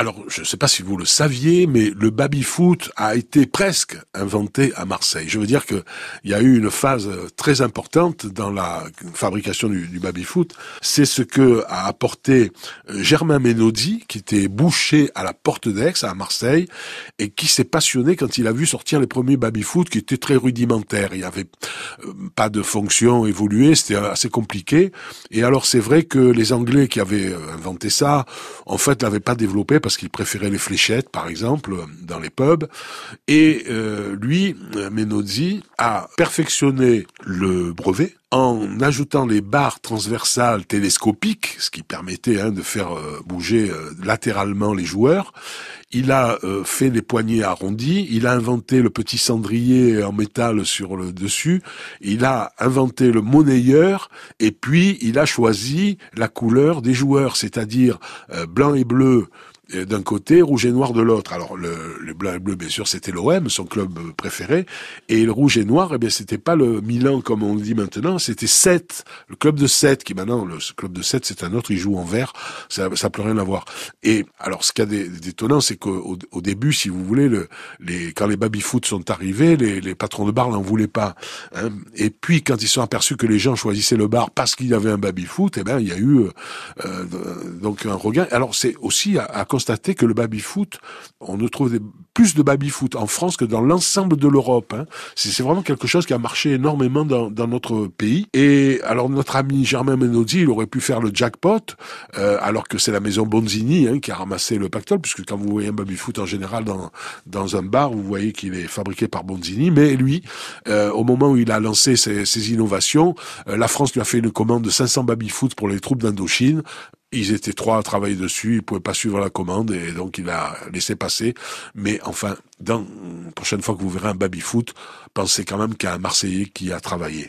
Alors, je ne sais pas si vous le saviez, mais le baby-foot a été presque inventé à Marseille. Je veux dire qu'il y a eu une phase très importante dans la fabrication du, du baby-foot. C'est ce que a apporté euh, Germain Menozzi, qui était boucher à la Porte d'Aix, à Marseille, et qui s'est passionné quand il a vu sortir les premiers baby-foot qui étaient très rudimentaires. Il n'y avait euh, pas de fonction évoluée, c'était assez compliqué. Et alors, c'est vrai que les Anglais qui avaient euh, inventé ça, en fait, l'avaient pas développé qu'il préférait les fléchettes, par exemple, dans les pubs. Et euh, lui, Menozzi, a perfectionné le brevet en ajoutant les barres transversales télescopiques, ce qui permettait hein, de faire euh, bouger euh, latéralement les joueurs. Il a fait les poignées arrondies, il a inventé le petit cendrier en métal sur le dessus, il a inventé le monnayeur, et puis il a choisi la couleur des joueurs, c'est-à-dire blanc et bleu d'un côté, rouge et noir de l'autre. Alors le, le, bleu, bien sûr, c'était l'OM, son club préféré, et le rouge et noir, eh bien, c'était pas le Milan comme on le dit maintenant, c'était 7, le club de 7, qui maintenant, le club de 7, c'est un autre, il joue en vert, ça n'a plus rien à voir. Et alors, ce qui a d'étonnant, c'est qu'au au début, si vous voulez, le, les, quand les baby-foot sont arrivés, les, les, patrons de bar n'en voulaient pas. Hein. Et puis, quand ils sont aperçus que les gens choisissaient le bar parce qu'il y avait un baby-foot, eh ben, il y a eu euh, donc un regain. Alors, c'est aussi à, à constater que le baby-foot, on ne trouve plus de baby-foot en France que dans l'ensemble de l'Europe. Hein. C'est vraiment quelque chose qui a marché énormément dans, notre pays. Et alors notre ami Germain Menozzi, il aurait pu faire le jackpot, euh, alors que c'est la maison Bonzini hein, qui a ramassé le pactole, puisque quand vous voyez un baby-foot en général dans, dans un bar, vous voyez qu'il est fabriqué par Bonzini. Mais lui, euh, au moment où il a lancé ses, ses innovations, euh, la France lui a fait une commande de 500 baby-foot pour les troupes d'Indochine. Ils étaient trois à travailler dessus, ils pouvaient pas suivre la commande et donc il a laissé passer. Mais enfin, dans la prochaine fois que vous verrez un baby-foot, pensez quand même qu'il y a un Marseillais qui a travaillé.